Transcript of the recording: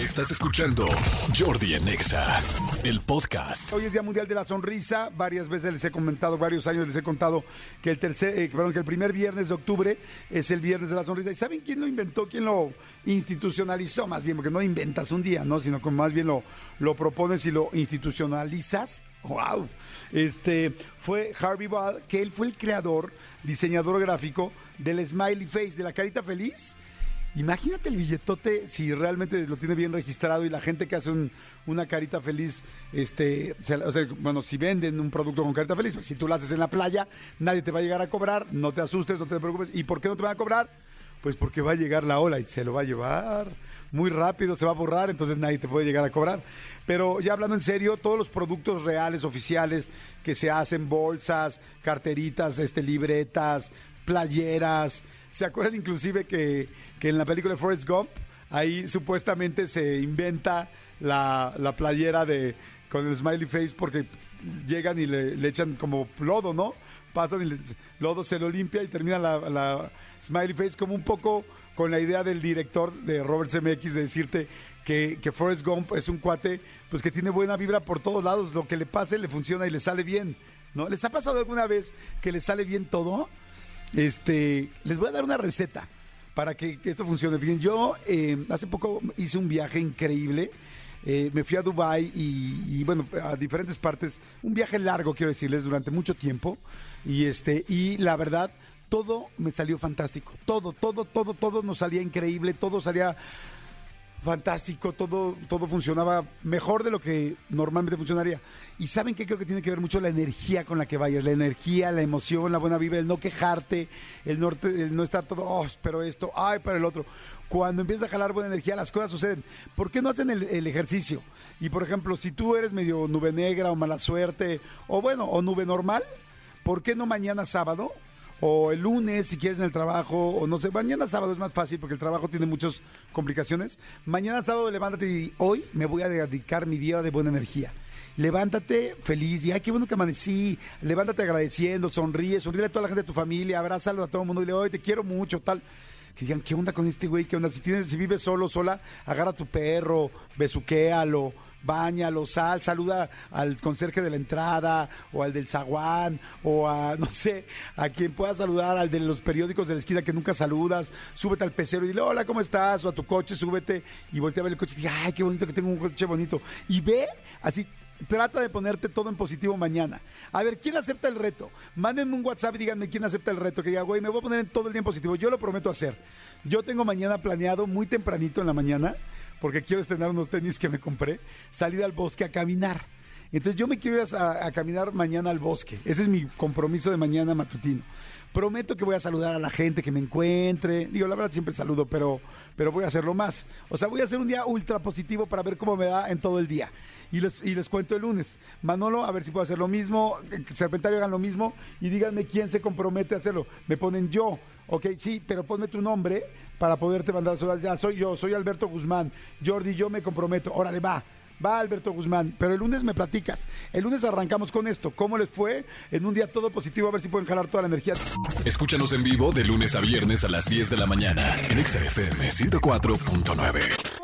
Estás escuchando Jordi Anexa, el podcast. Hoy es Día Mundial de la Sonrisa. Varias veces les he comentado, varios años les he contado que el tercer, eh, perdón, que el primer viernes de octubre es el viernes de la sonrisa. ¿Y saben quién lo inventó? ¿Quién lo institucionalizó? Más bien, porque no inventas un día, ¿no? Sino que más bien lo, lo propones y lo institucionalizas. ¡Wow! Este fue Harvey Ball, que él fue el creador, diseñador gráfico del smiley face, de la carita feliz. Imagínate el billetote si realmente lo tiene bien registrado y la gente que hace un- una carita feliz, este, se bueno, si venden un producto con carita feliz, pues si tú lo haces en la playa, nadie te va a llegar a cobrar, no te asustes, no te preocupes. ¿Y por qué no te van a cobrar? Pues porque va a llegar la ola y se lo va a llevar muy rápido, se va a borrar, entonces nadie te puede llegar a cobrar. Pero ya hablando en serio, todos los productos reales, oficiales, que se hacen, bolsas, carteritas, este, libretas, playeras. ¿Se acuerdan inclusive que, que en la película Forrest Gump, ahí supuestamente se inventa la, la playera de con el smiley face porque llegan y le, le echan como lodo, ¿no? Pasan y le- lodo se lo limpia y termina la, la smiley face como un poco con la idea del director de Robert Zemeckis de decirte que, que Forrest Gump es un cuate pues que tiene buena vibra por todos lados, lo que le pase le funciona y le sale bien, ¿no? ¿Les ha pasado alguna vez que le sale bien todo? Este, les voy a dar una receta para que, esto funcione. Bien, yo eh, hace poco hice un viaje increíble. Eh, me fui a Dubai y, y, bueno, a diferentes partes. Un viaje largo, quiero decirles, durante mucho tiempo. Y este, y la verdad, todo me salió fantástico. Todo, todo, todo, todo nos salía increíble. Todo salía fantástico, todo, todo funcionaba mejor de lo que normalmente funcionaría. Y saben que creo que tiene que ver mucho la energía con la que vayas, la energía, la emoción, la buena vibra, el no quejarte, el no, el no estar todo, oh, pero esto, ay, para el otro. Cuando empiezas a jalar buena energía, las cosas suceden. ¿Por qué no hacen el, el ejercicio? Y por ejemplo, si tú eres medio nube negra o mala suerte, o bueno, o nube normal, ¿por qué no mañana sábado o el lunes si quieres en el trabajo, o no sé, mañana sábado es más fácil porque el trabajo tiene muchas complicaciones. Mañana sábado levántate y hoy me voy a dedicar mi día de buena energía. Levántate feliz y ay, qué bueno que amanecí. Levántate agradeciendo, sonríe, sonríe a toda la gente de tu familia, abrázalo a todo el mundo y dile, hoy te quiero mucho, tal. Que digan, ¿qué onda con este güey? ¿Qué onda? Si tienes, si vives solo, sola, agarra a tu perro, besuquéalo, báñalo, sal, saluda al conserje de la entrada, o al del zaguán, o a, no sé, a quien pueda saludar, al de los periódicos de la esquina que nunca saludas, súbete al pecero y dile, hola, ¿cómo estás? O a tu coche, súbete y voltea a ver el coche y diga, ay, qué bonito que tengo un coche bonito. Y ve, así, Trata de ponerte todo en positivo mañana. A ver, ¿quién acepta el reto? Mándenme un WhatsApp y díganme quién acepta el reto. Que diga, güey, me voy a poner en todo el día en positivo. Yo lo prometo hacer. Yo tengo mañana planeado, muy tempranito en la mañana, porque quiero estrenar unos tenis que me compré, salir al bosque a caminar. Entonces yo me quiero ir a, caminar mañana al bosque. Ese es mi compromiso de mañana matutino. Prometo que voy a saludar a la gente que me encuentre. Digo, la verdad siempre saludo, pero, pero voy a hacerlo más. O sea, voy a hacer un día ultra positivo para ver cómo me da en todo el día. Y les, y les cuento el lunes. Manolo, a ver si puedo hacer lo mismo. que Serpentario hagan lo mismo. Y díganme quién se compromete a hacerlo. Me ponen yo. Ok, sí, pero ponme tu nombre para poderte mandar. Ya soy yo, soy Alberto Guzmán. Jordi, yo me comprometo. Órale, va. Va Alberto Guzmán, pero el lunes me platicas. El lunes arrancamos con esto. ¿Cómo les fue? En un día todo positivo, a ver si pueden jalar toda la energía. Escúchanos en vivo de lunes a viernes a las 10 de la mañana en Exa FM 104.9.